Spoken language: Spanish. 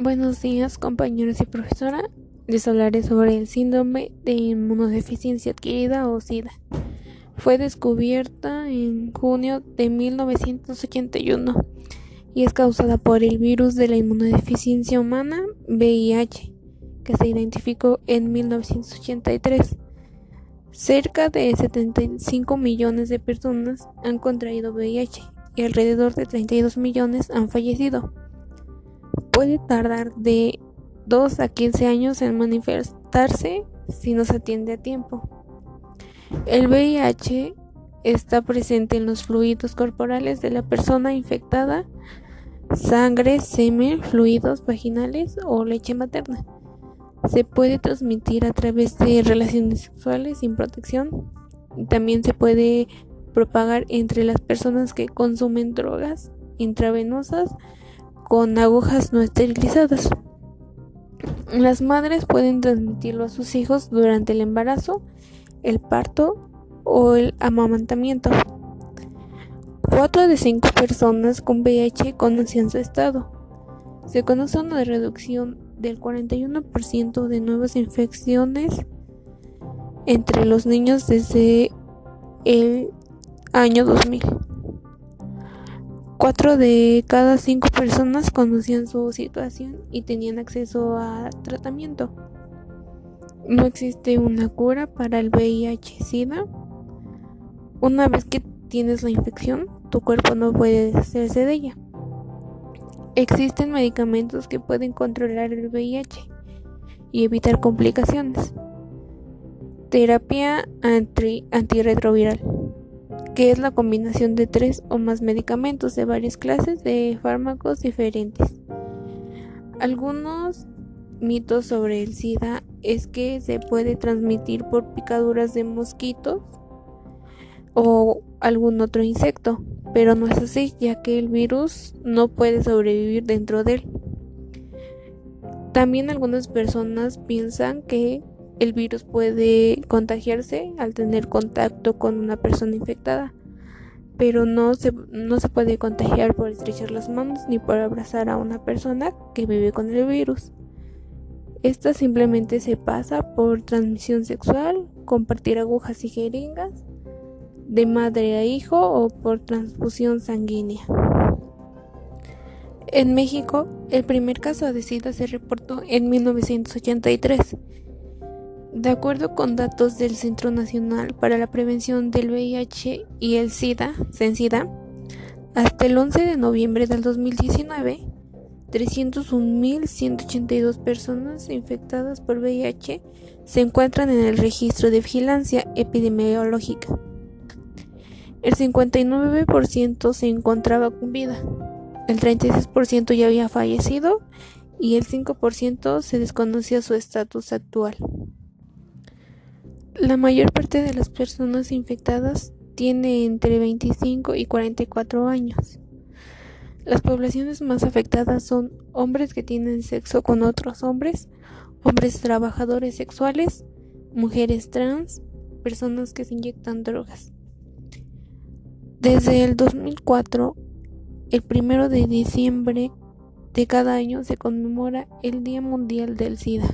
Buenos días compañeros y profesora. Les hablaré sobre el síndrome de inmunodeficiencia adquirida o SIDA. Fue descubierta en junio de 1981 y es causada por el virus de la inmunodeficiencia humana VIH, que se identificó en 1983. Cerca de 75 millones de personas han contraído VIH y alrededor de 32 millones han fallecido. Puede tardar de 2 a 15 años en manifestarse si no se atiende a tiempo. El VIH está presente en los fluidos corporales de la persona infectada, sangre, semen, fluidos vaginales o leche materna. Se puede transmitir a través de relaciones sexuales sin protección. También se puede propagar entre las personas que consumen drogas intravenosas con agujas no esterilizadas. Las madres pueden transmitirlo a sus hijos durante el embarazo, el parto o el amamantamiento. 4 de 5 personas con VIH conocían su estado. Se conoce una reducción del 41% de nuevas infecciones entre los niños desde el año 2000. Cuatro de cada cinco personas conocían su situación y tenían acceso a tratamiento. No existe una cura para el VIH-Sida. Una vez que tienes la infección, tu cuerpo no puede deshacerse de ella. Existen medicamentos que pueden controlar el VIH y evitar complicaciones. Terapia anti antirretroviral, que es la combinación de tres o más medicamentos de varias clases de fármacos diferentes. Algunos mitos sobre el SIDA es que se puede transmitir por picaduras de mosquitos o algún otro insecto pero no es así, ya que el virus no puede sobrevivir dentro de él. También algunas personas piensan que el virus puede contagiarse al tener contacto con una persona infectada, pero no se, no se puede contagiar por estrechar las manos ni por abrazar a una persona que vive con el virus. Esta simplemente se pasa por transmisión sexual, compartir agujas y jeringas, de madre a hijo o por transfusión sanguínea. En México, el primer caso de SIDA se reportó en 1983. De acuerdo con datos del Centro Nacional para la Prevención del VIH y el SIDA, hasta el 11 de noviembre del 2019, 301.182 personas infectadas por VIH se encuentran en el registro de vigilancia epidemiológica. El 59% se encontraba con vida, el 36% ya había fallecido y el 5% se desconocía su estatus actual. La mayor parte de las personas infectadas tiene entre 25 y 44 años. Las poblaciones más afectadas son hombres que tienen sexo con otros hombres, hombres trabajadores sexuales, mujeres trans, personas que se inyectan drogas. Desde el 2004, el primero de diciembre de cada año se conmemora el Día Mundial del SIDA.